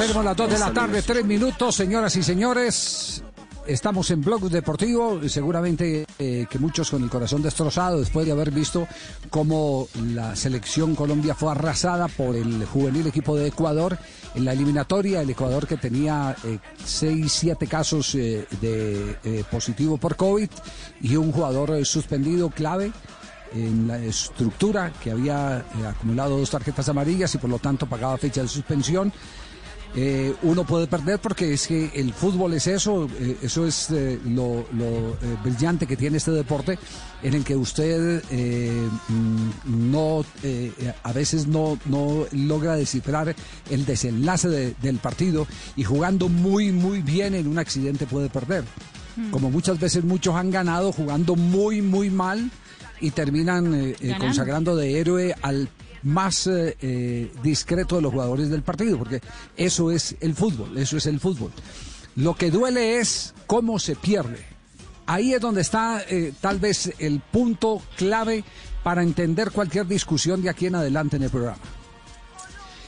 Tenemos las 2 de la tarde, 3 minutos, señoras y señores. Estamos en Blog Deportivo, seguramente eh, que muchos con el corazón destrozado después de haber visto cómo la selección Colombia fue arrasada por el juvenil equipo de Ecuador en la eliminatoria, el Ecuador que tenía 6, 7 casos eh, de eh, positivo por COVID y un jugador eh, suspendido clave en la estructura que había eh, acumulado dos tarjetas amarillas y por lo tanto pagaba fecha de suspensión. Eh, uno puede perder porque es que el fútbol es eso, eh, eso es eh, lo, lo, brillante que tiene este deporte en el que usted mm, no a veces no, no logra descifrar el desenlace de- del partido y jugando muy muy bien en un accidente puede perder. Como muchas veces muchos han ganado jugando muy muy mal y terminan consagrando de héroe al más eh, eh, discreto de los jugadores del partido, porque eso es el fútbol, eso es el fútbol. Lo que duele es cómo se pierde. Ahí es donde está eh, tal vez el punto clave para entender cualquier discusión de aquí en adelante en el programa.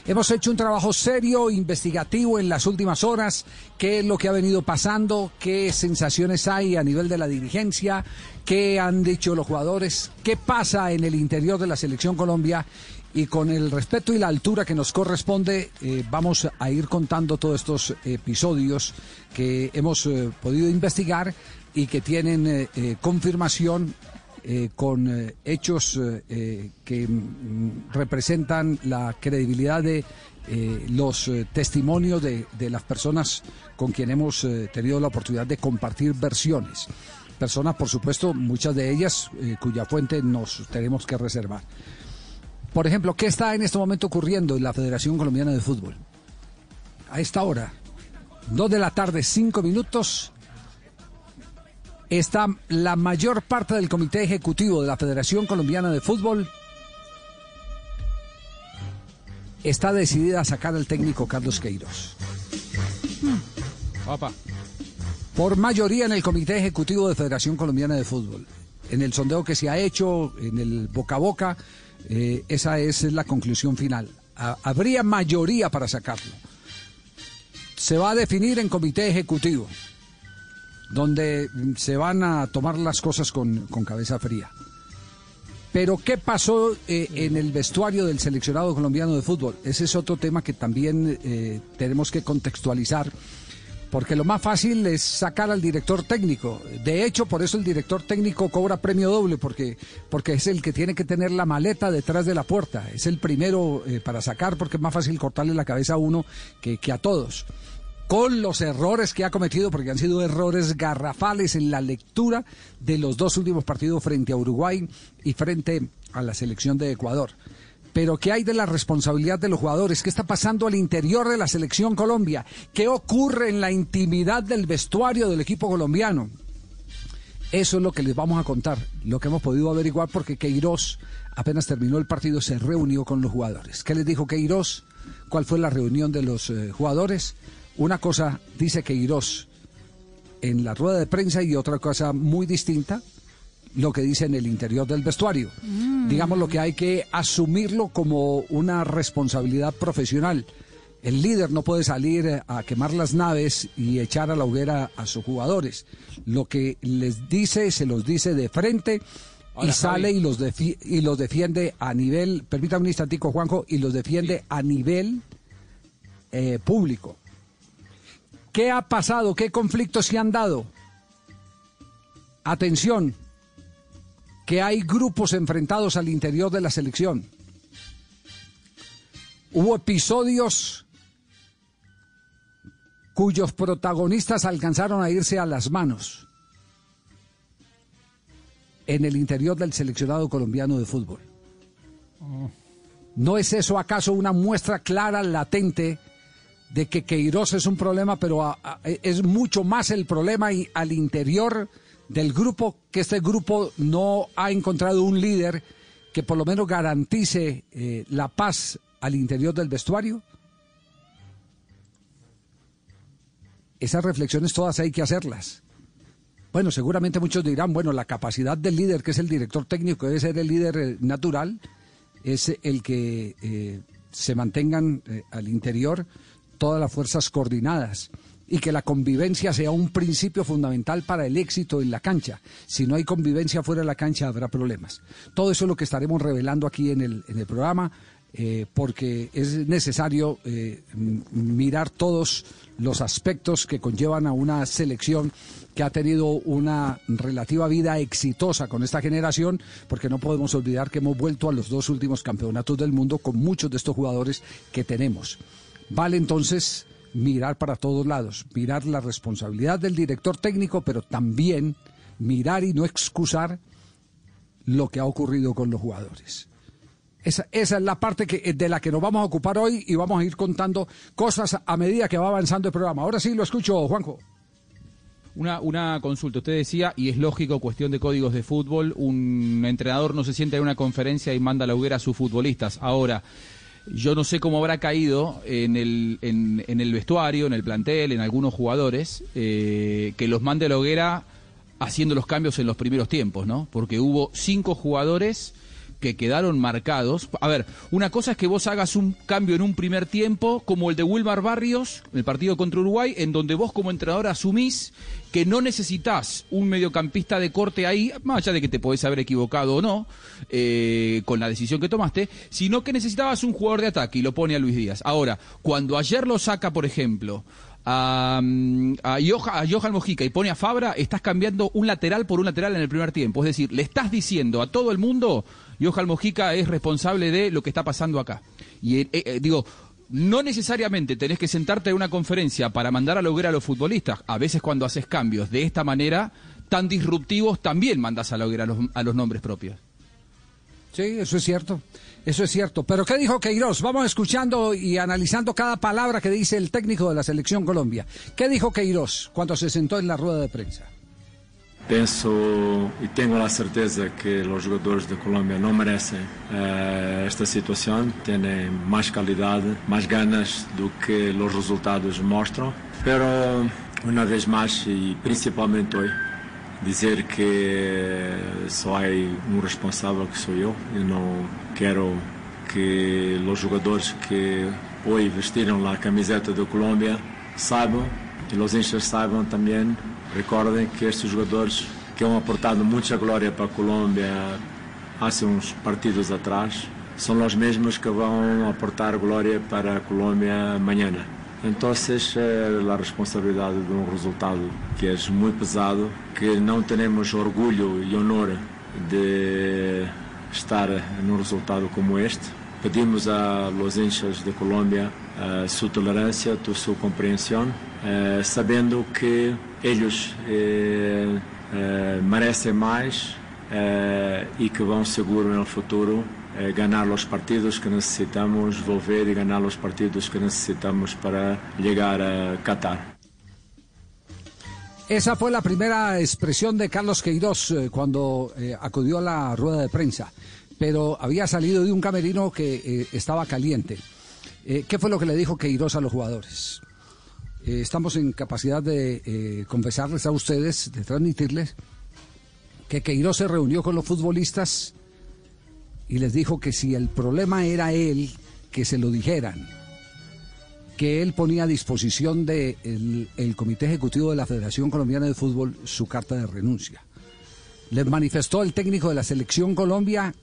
Hemos hecho un trabajo serio, investigativo en las últimas horas, qué es lo que ha venido pasando, qué sensaciones hay a nivel de la dirigencia, qué han dicho los jugadores, qué pasa en el interior de la selección Colombia y con el respeto y la altura que nos corresponde eh, vamos a ir contando todos estos episodios que hemos eh, podido investigar y que tienen eh, confirmación con hechos que mm, representan la credibilidad de los testimonios de, de las personas con quien hemos tenido la oportunidad de compartir versiones. Personas, por supuesto, muchas de ellas cuya fuente nos tenemos que reservar. Por ejemplo, ¿qué está en este momento ocurriendo en la Federación Colombiana de Fútbol? A esta hora, dos de la tarde, cinco minutos, está la mayor parte del comité ejecutivo de la Federación Colombiana de Fútbol está decidida a sacar al técnico Carlos Queiroz. Por mayoría en el comité ejecutivo de Federación Colombiana de Fútbol. En el sondeo que se ha hecho, en el boca a boca, eh, esa es la conclusión final. Ha- habría mayoría para sacarlo. Se va a definir en comité ejecutivo donde se van a tomar las cosas con, con cabeza fría. Pero ¿qué pasó eh, en el vestuario del seleccionado colombiano de fútbol? Ese es otro tema que también eh, tenemos que contextualizar, porque lo más fácil es sacar al director técnico. De hecho, por eso el director técnico cobra premio doble, porque, porque es el que tiene que tener la maleta detrás de la puerta. Es el primero eh, para sacar, porque es más fácil cortarle la cabeza a uno que, que a todos con los errores que ha cometido, porque han sido errores garrafales en la lectura de los dos últimos partidos frente a Uruguay y frente a la selección de Ecuador. Pero ¿qué hay de la responsabilidad de los jugadores? ¿Qué está pasando al interior de la selección Colombia? ¿Qué ocurre en la intimidad del vestuario del equipo colombiano? Eso es lo que les vamos a contar, lo que hemos podido averiguar porque Queiroz, apenas terminó el partido, se reunió con los jugadores. ¿Qué les dijo Queiroz? ¿Cuál fue la reunión de los eh, jugadores? Una cosa dice Queiroz en la rueda de prensa y otra cosa muy distinta lo que dice en el interior del vestuario. Digamos lo que hay que asumirlo como una responsabilidad profesional. El líder no puede salir a quemar las naves y echar a la hoguera a sus jugadores. Lo que les dice, se los dice de frente y sale Javi. y los, y los defiende a nivel, permítame un instantico Juanjo, y los defiende a nivel eh, público. ¿Qué ha pasado? ¿Qué conflictos se han dado? Atención, que hay grupos enfrentados al interior de la selección. Hubo episodios cuyos protagonistas alcanzaron a irse a las manos en el interior del seleccionado colombiano de fútbol. ¿No es eso acaso una muestra clara, latente, de que Queiroz es un problema, pero es mucho más el problema y al interior del grupo, que este grupo no ha encontrado un líder que por lo menos garantice eh, la paz al interior del vestuario? Esas reflexiones todas hay que hacerlas. Bueno, seguramente muchos dirán, bueno, la capacidad del líder, que es el director técnico, debe ser el líder eh, natural, es el que eh, se mantengan al interior todas las fuerzas coordinadas y que la convivencia sea un principio fundamental para el éxito en la cancha. Si no hay convivencia fuera de la cancha habrá problemas. Todo eso es lo que estaremos revelando aquí en el, en el programa. Eh, porque es necesario eh, mirar todos los aspectos que conllevan a una selección que ha tenido una relativa vida exitosa con esta generación, porque no podemos olvidar que hemos vuelto a los dos últimos campeonatos del mundo con muchos de estos jugadores que tenemos. Vale entonces mirar para todos lados, mirar la responsabilidad del director técnico, pero también mirar y no excusar lo que ha ocurrido con los jugadores. Esa, esa, es la parte que, de la que nos vamos a ocupar hoy y vamos a ir contando cosas a medida que va avanzando el programa. Ahora sí lo escucho, Juanjo. Una, una consulta, usted decía, y es lógico, cuestión de códigos de fútbol, un entrenador no se sienta en una conferencia y manda la hoguera a sus futbolistas. Ahora, yo no sé cómo habrá caído en el, en, en el vestuario, en el plantel, en algunos jugadores, eh, que los mande a la hoguera haciendo los cambios en los primeros tiempos, ¿no? Porque hubo cinco jugadores que quedaron marcados. A ver, una cosa es que vos hagas un cambio en un primer tiempo, como el de Wilmar Barrios, el partido contra Uruguay, en donde vos como entrenador asumís que no necesitas un mediocampista de corte ahí, más allá de que te podés haber equivocado o no, eh, con la decisión que tomaste, sino que necesitabas un jugador de ataque y lo pone a Luis Díaz. Ahora, cuando ayer lo saca, por ejemplo, a, a, Johan, Mojica y pone a Fabra, estás cambiando un lateral por un lateral en el primer tiempo. Es decir, le estás diciendo a todo el mundo, Johan Mojica es responsable de lo que está pasando acá. Y eh, eh, digo, no necesariamente tenés que sentarte en una conferencia para mandar a lograr a los futbolistas. A veces cuando haces cambios de esta manera, tan disruptivos, también mandas a lograr a los, a los nombres propios. Sí, eso es cierto. Eso es cierto. Pero ¿qué dijo Queiroz? Vamos escuchando y analizando cada palabra que dice el técnico de la Selección Colombia. ¿Qué dijo Queiroz cuando se sentó en la rueda de prensa? Penso e tenho a certeza que os jogadores da Colômbia não merecem uh, esta situação, têm mais qualidade, mais ganas do que os resultados mostram. Pero, uma vez mais, e principalmente hoje, dizer que só há um responsável que sou eu. Eu não quero que os jogadores que hoje vestiram a camiseta da Colômbia saibam e os hinchas saibam também Recordem que estes jogadores que han aportado muita glória para a Colômbia há uns partidos atrás são os mesmos que vão aportar glória para a Colômbia amanhã. Então, a responsabilidade de um resultado que é muito pesado, que não teremos orgulho e honor de estar num resultado como este. Pedimos a los hinchas de Colômbia a sua tolerância, a sua compreensão, eh, sabendo que eles eh, eh, merecem mais e que vão seguro no futuro ganhar os partidos que necessitamos volver e ganhar os partidos que necessitamos para chegar a Qatar. Esa fue la primera expresión de Carlos Queiroz eh, cuando eh, acudió a la rueda de prensa, pero había salido de un camerino que eh, estaba caliente. ¿Qué fue lo que le dijo Queiroz a los jugadores? Eh, estamos en capacidad de eh, confesarles a ustedes, de transmitirles, que Queiroz se reunió con los futbolistas y les dijo que si el problema era él, que se lo dijeran, que él ponía a disposición del el Comité Ejecutivo de la Federación Colombiana de Fútbol su carta de renuncia. Les manifestó el técnico de la Selección Colombia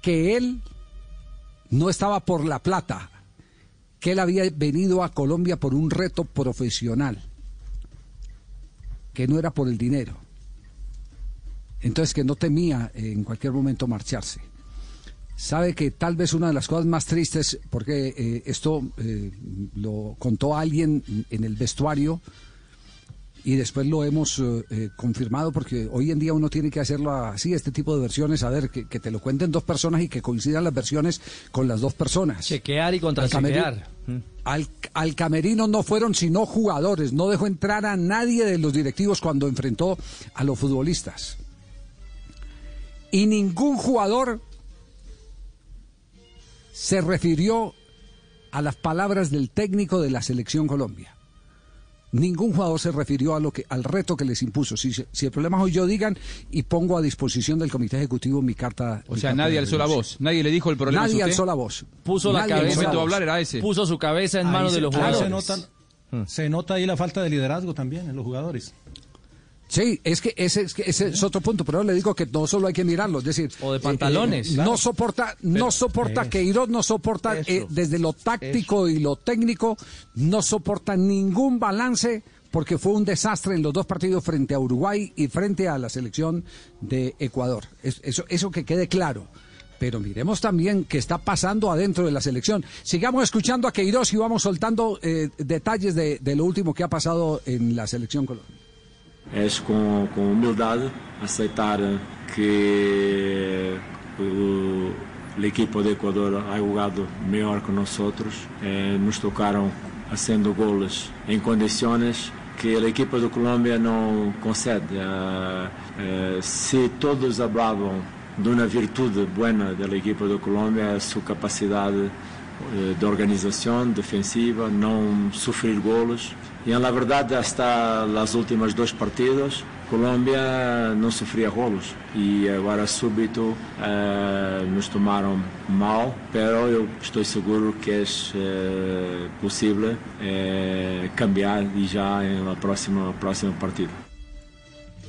que él no estaba por la plata, que él había venido a Colombia por un reto profesional, que no era por el dinero. Entonces que no temía en cualquier momento marcharse. Sabe que tal vez una de las cosas más tristes, porque eh, esto eh, lo contó alguien en el vestuario, y después lo hemos eh, eh, confirmado porque hoy en día uno tiene que hacerlo así, este tipo de versiones, a ver, que, te lo cuenten dos personas y que coincidan las versiones con las dos personas. Chequear y contrachequear. Al, al, camerino no fueron sino jugadores, no dejó entrar a nadie de los directivos cuando enfrentó a los futbolistas. Y ningún jugador se refirió a las palabras del técnico de la selección Colombia. Ningún jugador se refirió a lo que, al reto que les impuso. Si, si el problema es hoy yo digan y pongo a disposición del comité ejecutivo mi carta. O sea, nadie alzó la voz, nadie le dijo el problema. Nadie alzó la voz. Puso la cabeza. hablar era ese. Puso su cabeza en manos de los jugadores. Se nota, hmm. se nota ahí la falta de liderazgo también en los jugadores. Sí, es que ese, es que ese es otro punto, pero le digo que no solo hay que mirarlo, es decir, o de pantalones. Eh, no soporta, no soporta que Queiroz no soporta eh, desde lo táctico y lo técnico, no soporta ningún balance porque fue un desastre en los dos partidos frente a Uruguay y frente a la selección de Ecuador. Eso, eso que quede claro. Pero miremos también qué está pasando adentro de la selección. Sigamos escuchando a Queiroz y vamos soltando eh, detalles de, de lo último que ha pasado en la selección colombiana. Es com, com humildade aceitar que a equipa do Equador ha jogado melhor que nós outros. Eh, nos tocaram fazendo goles em condições que a equipa da Colômbia não concede. Eh, eh, se todos falavam de uma virtude boa da equipa da Colômbia, é a sua capacidade de organização defensiva, não sofrer golos. Y en la verdad, hasta las últimas dos partidos, Colombia no sufría golos y ahora súbito eh, nos tomaron mal, pero yo estoy seguro que es eh, posible eh, cambiar y ya en la próxima próximo partido.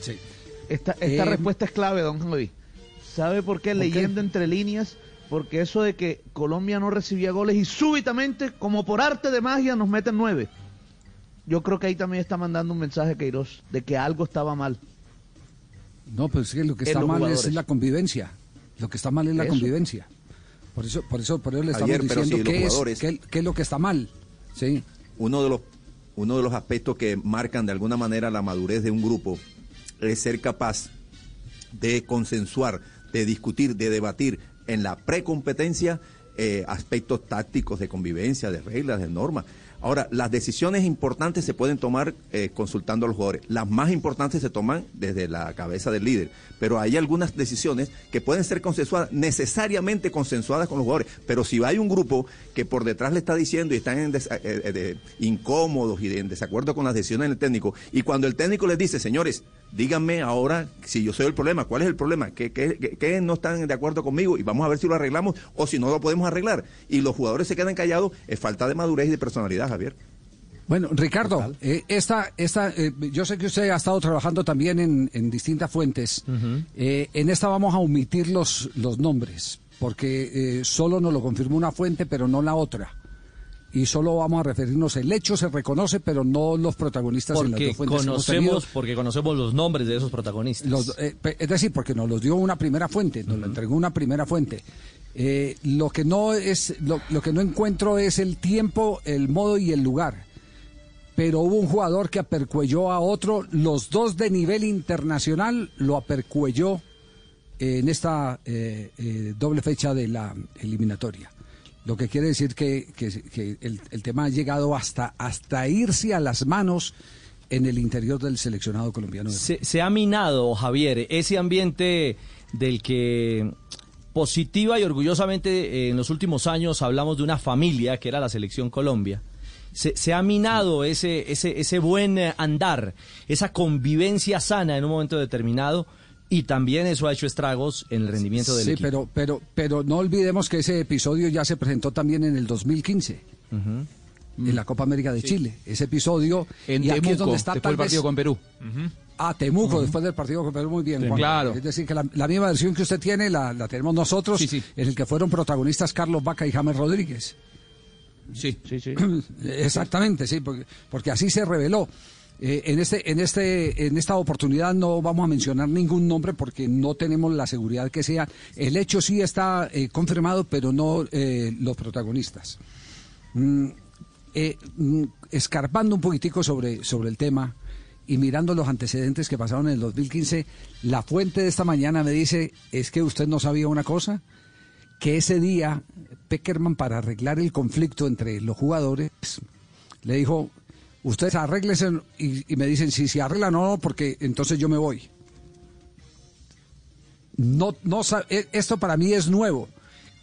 Sí. Esta, esta respuesta es clave, don Javi. ¿Sabe por qué? Leyendo entre líneas, porque eso de que Colombia no recibía goles y súbitamente, como por arte de magia, nos meten nueve yo creo que ahí también está mandando un mensaje Queiroz de que algo estaba mal. No, pues es que lo que está mal es la convivencia. Lo que está mal es la convivencia. Por eso, por eso, por eso le estamos diciendo qué, es, qué, es lo que está mal. Sí. Uno de los uno de los aspectos que marcan de alguna manera la madurez de un grupo es ser capaz de consensuar, de discutir, de debatir en la precompetencia eh, aspectos tácticos de convivencia, de reglas, de normas. Ahora, las decisiones importantes se pueden tomar eh, consultando a los jugadores. Las más importantes se toman desde la cabeza del líder. Pero hay algunas decisiones que pueden ser consensuadas, necesariamente consensuadas con los jugadores. Pero si hay un grupo que por detrás le está diciendo y están en eh, eh, incómodos y en desacuerdo con las decisiones del técnico, y cuando el técnico les dice, señores, díganme ahora si yo soy el problema, cuál es el problema, ¿Qué, qué, no están de acuerdo conmigo y vamos a ver si lo arreglamos o si no lo podemos arreglar. Y los jugadores se quedan callados, es falta de madurez y de personalidad. Bueno, Ricardo, eh, esta, esta, eh, yo sé que usted ha estado trabajando también en, distintas fuentes. Eh, en esta vamos a omitir los, los nombres, porque solo nos lo confirmó una fuente, pero no la otra. Y solo vamos a referirnos, el hecho se reconoce, pero no los protagonistas en las dos fuentes. Conocemos, porque conocemos los nombres de esos protagonistas. es decir, porque nos los dio una primera fuente, nos lo entregó una primera fuente. Eh, lo que no es, lo, que no encuentro es el tiempo, el modo y el lugar. Pero hubo un jugador que apercuelló a otro, los dos de nivel internacional lo apercuelló en esta eh, eh, doble fecha de la eliminatoria. Lo que quiere decir que, el, tema ha llegado hasta, hasta irse a las manos en el interior del seleccionado colombiano. Se, se ha minado, Javier, ese ambiente del que positiva y orgullosamente eh, en los últimos años hablamos de una familia que era la selección Colombia. Se, ha minado ese, ese, ese buen andar, esa convivencia sana en un momento determinado y también eso ha hecho estragos en el rendimiento del equipo. Sí, pero, pero, pero no olvidemos que ese episodio ya se presentó también en el 2015. En la Copa América de Chile. Ese episodio. En y aquí es donde está el partido con Perú. A Temuco, después del partido con Perú, muy bien. Claro. Es decir, que la, misma versión que usted tiene la, tenemos nosotros, en el que fueron protagonistas Carlos Vaca y James Rodríguez. Sí, sí, sí. Exactamente, sí, porque, porque así se reveló. Eh, en este, en este, en esta oportunidad no vamos a mencionar ningún nombre porque no tenemos la seguridad que sea. El hecho sí está eh, confirmado, pero no eh, los protagonistas. Mm, mm, escarpando un poquitico sobre, sobre el tema y mirando los antecedentes que pasaron en el 2015, la fuente de esta mañana me dice, es que usted no sabía una cosa, que ese día Peckerman para arreglar el conflicto entre los jugadores le dijo, ustedes arreglense y, y me dicen, si se arregla no, no, porque entonces yo me voy. No, no, e, esto para mí es nuevo,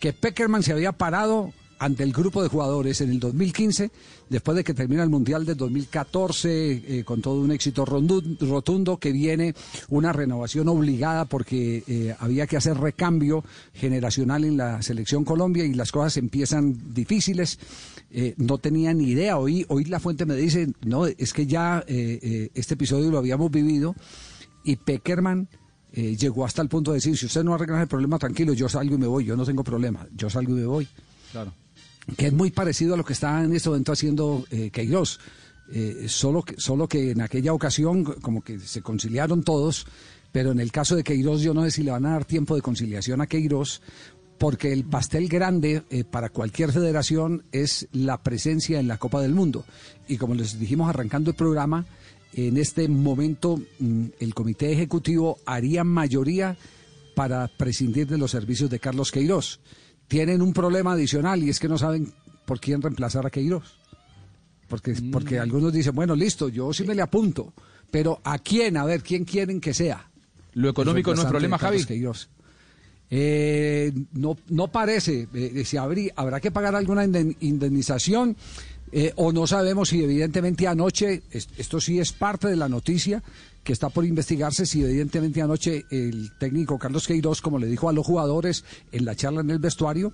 que Peckerman se había parado ante el grupo de jugadores en el 2015, después de que termina el Mundial del 2014 eh, con todo un éxito rotundo, que viene una renovación obligada porque eh, había que hacer recambio generacional en la selección Colombia y las cosas empiezan difíciles. Eh, no tenía ni idea, hoy, hoy la fuente me dice, no, es que ya este episodio lo habíamos vivido y Peckerman llegó hasta el punto de decir, si usted no arregla el problema, tranquilo, yo salgo y me voy, yo no tengo problema, yo salgo y me voy. Claro que es muy parecido a lo que está en este momento haciendo eh, Queiroz. Eh, solo, que, solo que en aquella ocasión como que se conciliaron todos, pero en el caso de Queiroz yo no sé si le van a dar tiempo de conciliación a Queiroz, porque el pastel grande eh, para cualquier federación es la presencia en la Copa del Mundo. Y como les dijimos arrancando el programa, en este momento mm, el comité ejecutivo haría mayoría para prescindir de los servicios de Carlos Queiroz tienen un problema adicional y es que no saben por quién reemplazar a Queiroz. Porque, mm. porque algunos dicen, bueno, listo, yo sí me le apunto, pero ¿a quién? A ver, ¿quién quieren que sea? ¿Lo económico no es problema, Javi? Eh, no, no parece. Eh, si habría, habrá que pagar alguna indemnización eh, o no sabemos si evidentemente anoche, esto sí es parte de la noticia, que está por investigarse si evidentemente anoche el técnico Carlos Queiroz, como le dijo a los jugadores en la charla en el vestuario,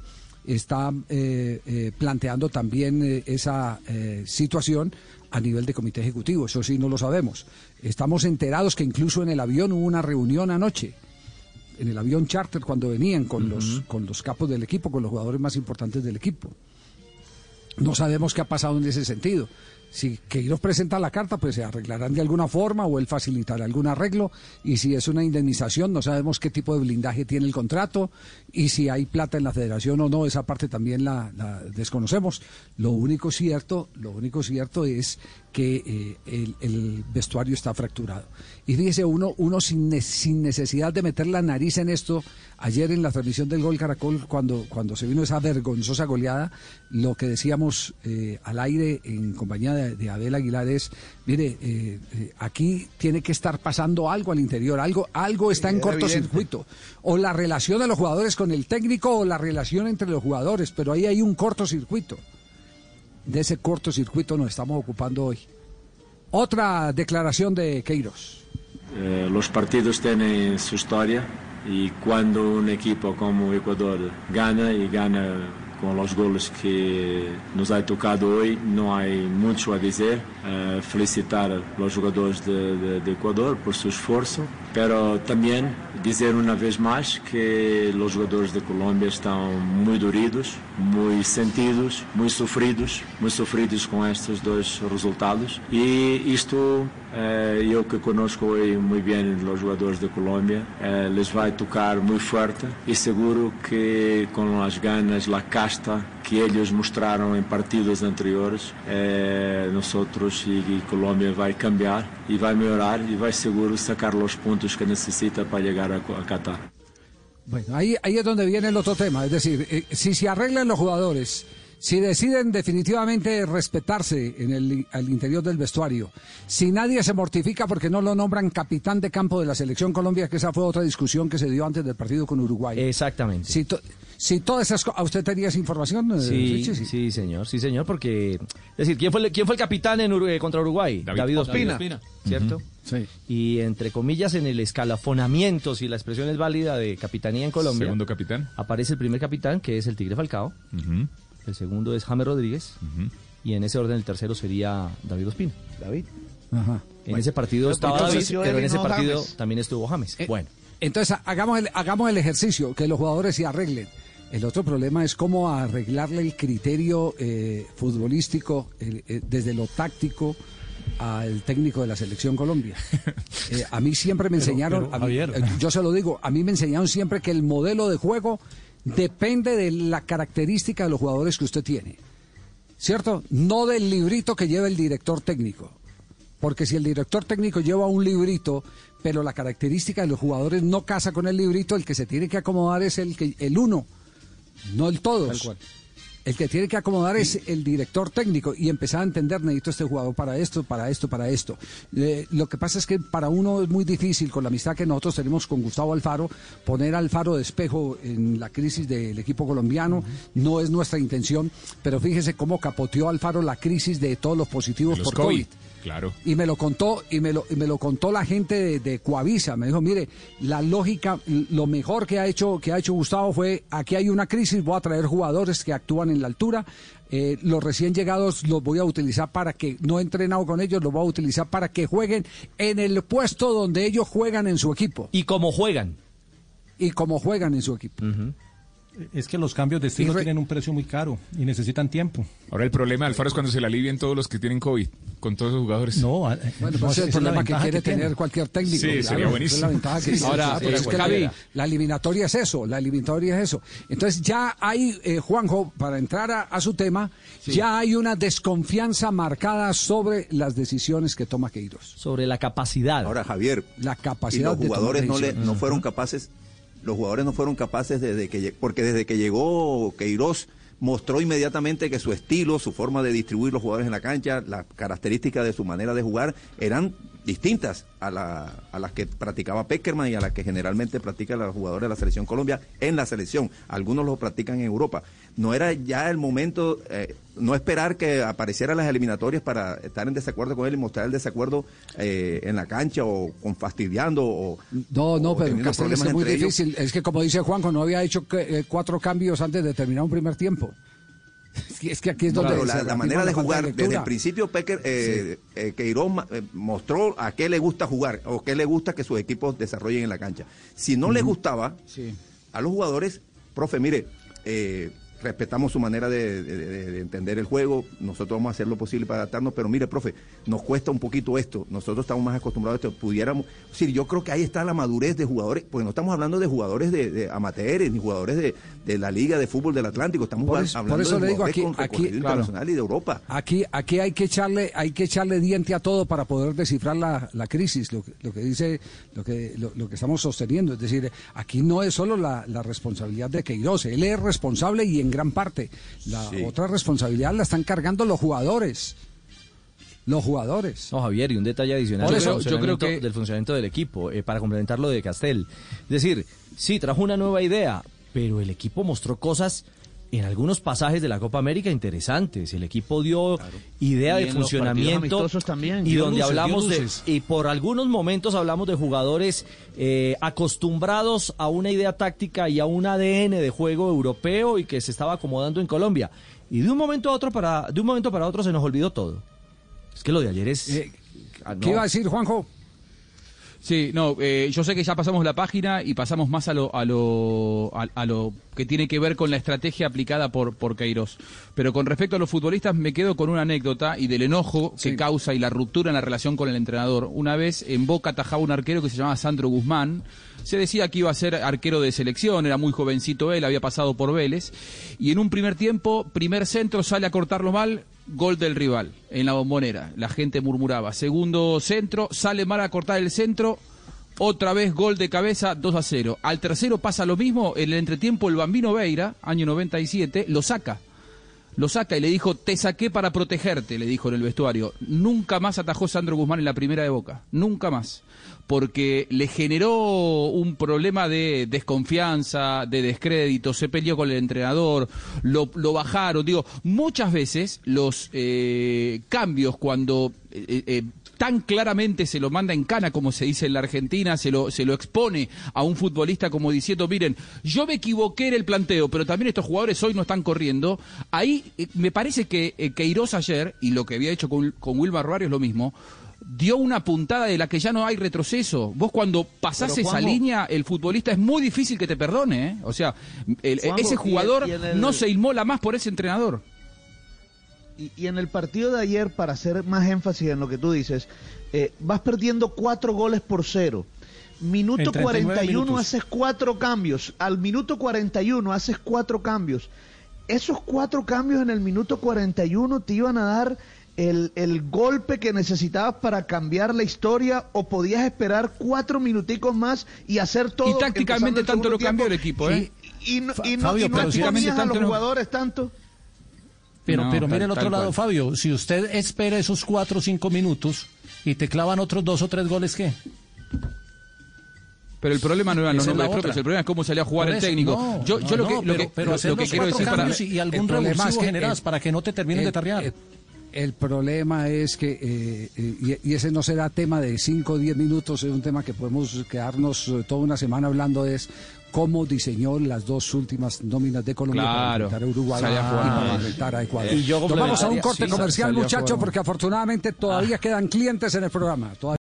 está eh, eh, planteando también eh, esa situación a nivel de comité ejecutivo. Eso sí no lo sabemos. Estamos enterados que incluso en el avión hubo una reunión anoche en el avión charter cuando venían con los con los capos del equipo, con los jugadores más importantes del equipo. No sabemos qué ha pasado en ese sentido si Queiroz presenta la carta, pues se arreglarán de alguna forma o él facilitará algún arreglo. Y si es una indemnización, no sabemos qué tipo de blindaje tiene el contrato y si hay plata en la federación o no, esa parte también la, desconocemos. Lo único cierto, lo único cierto es que eh, el, vestuario está fracturado. Y fíjese, uno, uno sin, sin necesidad de meter la nariz en esto, ayer en la transmisión del Gol Caracol, cuando, cuando se vino esa vergonzosa goleada, lo que decíamos eh, al aire en compañía de, de Abel Aguilar es, mire, eh, aquí tiene que estar pasando algo al interior, algo, algo está en cortocircuito. O la relación de los jugadores con el técnico o la relación entre los jugadores, pero ahí hay un cortocircuito de ese cortocircuito nos estamos ocupando hoy. Otra declaración de Queiros. Eh, los partidos tienen su historia y cuando un equipo como Ecuador gana y gana con los goles que nos ha tocado hoy, no hay mucho a decir. Uh, felicitar a los jugadores de, de, de, Ecuador por su esfuerzo, pero también dizer una vez más que los jugadores de Colombia están muy doridos, muy sentidos, muy sufridos, muy sufridos con estos dos resultados. Y esto, uh, eu que conozco hoy muy bien los jugadores de Colombia, uh, les va a tocar muy fuerte y seguro que con las ganas, la casta que ellos mostraron en partidos anteriores, eh, nosotros y, y, Colombia va a cambiar y va a mejorar y va a seguro sacar los puntos que necesita para llegar a, a Qatar. Bueno, ahí, ahí es donde viene el otro tema, es decir, eh, si se arreglan los jugadores, si deciden definitivamente respetarse en el al interior del vestuario, si nadie se mortifica porque no lo nombran capitán de campo de la selección Colombia, que esa fue otra discusión que se dio antes del partido con Uruguay. Exactamente. Si, si todas esas ¿A usted tenía esa información? Eh, sí, sí, sí, señor, sí, señor, porque... Es decir, ¿quién fue el, quién fue el capitán en Uruguay, contra Uruguay? David, Ospina. ¿Cierto? Sí. Y entre comillas, en el escalafonamiento, si la expresión es válida, de capitanía en Colombia... Segundo capitán. Aparece el primer capitán, que es el Tigre Falcao. El segundo es James Rodríguez. Y en ese orden el tercero sería David Ospina. David. Ajá. En ese partido estaba David, pero en ese partido también estuvo James. Eh, bueno. Entonces, hagamos el, hagamos el ejercicio, que los jugadores se arreglen. El otro problema es cómo arreglarle el criterio eh, futbolístico eh, desde lo táctico al técnico de la selección Colombia. Eh, a mí siempre me enseñaron, yo se lo digo, a mí me enseñaron siempre que el modelo de juego depende de la característica de los jugadores que usted tiene. ¿Cierto? No del librito que lleva el director técnico. Porque si el director técnico lleva un librito, pero la característica de los jugadores no casa con el librito, el que se tiene que acomodar es el, que, el uno no el todos. El que tiene que acomodar es el director técnico y empezar a entender, necesito este jugador para esto, para esto, para esto. Eh, lo que pasa es que para uno es muy difícil, con la amistad que nosotros tenemos con Gustavo Alfaro, poner al Alfaro de espejo en la crisis del equipo colombiano. No es nuestra intención, pero fíjese cómo capoteó Alfaro la crisis de todos los positivos por COVID. Claro. Y me lo contó, y me lo, y me lo contó la gente de, de, Coavisa. Me dijo, mire, la lógica, lo mejor que ha hecho, que ha hecho Gustavo fue, aquí hay una crisis, voy a traer jugadores que actúan en la altura. Eh, los recién llegados los voy a utilizar para que, no he entrenado con ellos, los voy a utilizar para que jueguen en el puesto donde ellos juegan en su equipo. Y como juegan. Y como juegan en su equipo. Uh -huh. Es que los cambios de estilo re... tienen un precio muy caro y necesitan tiempo. Ahora el problema de Alfaro es cuando se le alivien todos los que tienen COVID, con todos los jugadores. No, eh, bueno, pues es el problema que quiere que tener cualquier técnico. Sí, claro, sería buenísimo. La que sí, Ahora, sí, pues es que la, la, eliminatoria es eso, la eliminatoria es eso. Entonces ya hay, eh, Juanjo, para entrar a, a su tema, ya hay una desconfianza marcada sobre las decisiones que toma Queiroz. Sobre la capacidad. Ahora, Javier, la capacidad y los jugadores no, le, no fueron capaces los jugadores no fueron capaces desde que porque desde que llegó Queiroz mostró inmediatamente que su estilo, su forma de distribuir los jugadores en la cancha, las características de su manera de jugar eran distintas a, la, a las que practicaba Peckerman y a las que generalmente practican los jugadores de la selección Colombia en la selección. Algunos lo practican en Europa. No era ya el momento, eh, no esperar que aparecieran las eliminatorias para estar en desacuerdo con él y mostrar el desacuerdo eh, en la cancha o con fastidiando o no no o pero es muy difícil ellos. es que como dice Juanjo no había hecho que, eh, cuatro cambios antes de terminar un primer tiempo es que aquí es donde claro, la, la manera de jugar de desde el principio Pecker eh, sí. eh, Queiroz eh, mostró a qué le gusta jugar o qué le gusta que sus equipos desarrollen en la cancha si no uh -huh. le gustaba sí. a los jugadores profe mire eh, respetamos su manera de, de, de, entender el juego, nosotros vamos a hacer lo posible para adaptarnos, pero mire, profe, nos cuesta un poquito esto, nosotros estamos más acostumbrados a esto, pudiéramos, sí, yo creo que ahí está la madurez de jugadores, porque no estamos hablando de jugadores de, de amateurs, ni jugadores de, de, la Liga de Fútbol del Atlántico, estamos por eso, hablando por eso de le digo aquí, con aquí claro, y de Europa. Aquí, aquí hay que echarle, hay que echarle diente a todo para poder descifrar la, la crisis, lo que, lo que dice, lo que, lo, lo, que estamos sosteniendo, es decir, aquí no es solo la, la responsabilidad de Queiroz, él es responsable y en gran parte la sí. otra responsabilidad la están cargando los jugadores. Los jugadores. No, Javier, y un detalle adicional eso, yo creo que... del funcionamiento del equipo, eh, para complementar lo de Castel. Es decir, sí, trajo una nueva idea, pero el equipo mostró cosas en algunos pasajes de la Copa América interesantes. El equipo dio claro. idea y de funcionamiento también, y donde luces, hablamos de y por algunos momentos hablamos de jugadores eh, acostumbrados a una idea táctica y a un ADN de juego europeo y que se estaba acomodando en Colombia. Y de un momento a otro para de un momento para otro se nos olvidó todo. Es que lo de ayer es eh, ¿Qué no. iba a decir Juanjo? Sí, no, eh, yo sé que ya pasamos la página y pasamos más a lo, a lo, a, a, lo que tiene que ver con la estrategia aplicada por, por Queiroz. Pero con respecto a los futbolistas me quedo con una anécdota y del enojo que causa y la ruptura en la relación con el entrenador. Una vez en Boca atajaba un arquero que se llamaba Sandro Guzmán. Se decía que iba a ser arquero de selección, era muy jovencito él, había pasado por Vélez. Y en un primer tiempo, primer centro, sale a cortarlo mal, gol del rival en la bombonera. La gente murmuraba. Segundo centro, sale mal a cortar el centro. Otra vez gol de cabeza, 2 a 0. Al tercero pasa lo mismo. En el entretiempo, el Bambino Veira, año 97, lo saca. Lo saca y le dijo, te saqué para protegerte, le dijo en el vestuario. Nunca más atajó Sandro Guzmán en la primera de Boca. Nunca más. Porque le generó un problema de desconfianza, de descrédito, se peleó con el entrenador, lo, lo bajaron. Digo, muchas veces los eh, cambios cuando eh, eh, tan claramente se lo manda en cana, como se dice en la Argentina, se lo, se lo expone a un futbolista como diciendo, miren, yo me equivoqué en el planteo, pero también estos jugadores hoy no están corriendo. Ahí eh, me parece que eh, Queiroz ayer, y lo que había hecho con, con Wilmar Roario es lo mismo, dio una puntada de la que ya no hay retroceso. Vos cuando pasás Pero, esa línea, el futbolista es muy difícil que te perdone. ¿eh? O sea, el, Juanjo, ese jugador y el, y el... no se inmola más por ese entrenador. Y, y, en el partido de ayer, para hacer más énfasis en lo que tú dices, eh, vas perdiendo cuatro goles por cero. Minuto 41 minutos. haces cuatro cambios. Al minuto 41 haces cuatro cambios. Esos cuatro cambios en el minuto 41 te iban a dar el, el, golpe que necesitabas para cambiar la historia o podías esperar cuatro minuticos más y hacer todo. Y tácticamente tanto lo cambió el equipo, ¿eh? Y, y, y no, Fabio, y no tanto a los jugadores tanto. Pero, No, pero mire el otro lado, cual. Fabio. Si usted espera esos cuatro o cinco minutos y te clavan otros dos o tres goles, ¿qué? Pero el problema no eran los nombres propios, el problema es cómo salía a jugar Por el eso, técnico. no, yo yo no, lo que, no, lo que, pero lo- que quiero decir para... y, y algún revulsivo es que para que no te terminen de el- tarrear. El, el problema es que, eh, eh, y, ese no será tema de 5 o 10 minutos, es un tema que podemos quedarnos eh, toda una semana hablando, es cómo diseñó las dos últimas nóminas de Colombia para Claro, enfrentar a Uruguay y para a Ecuador. Y yo Nos vamos a un corte sí, comercial, muchachos, porque afortunadamente todavía quedan clientes en el programa. Todavía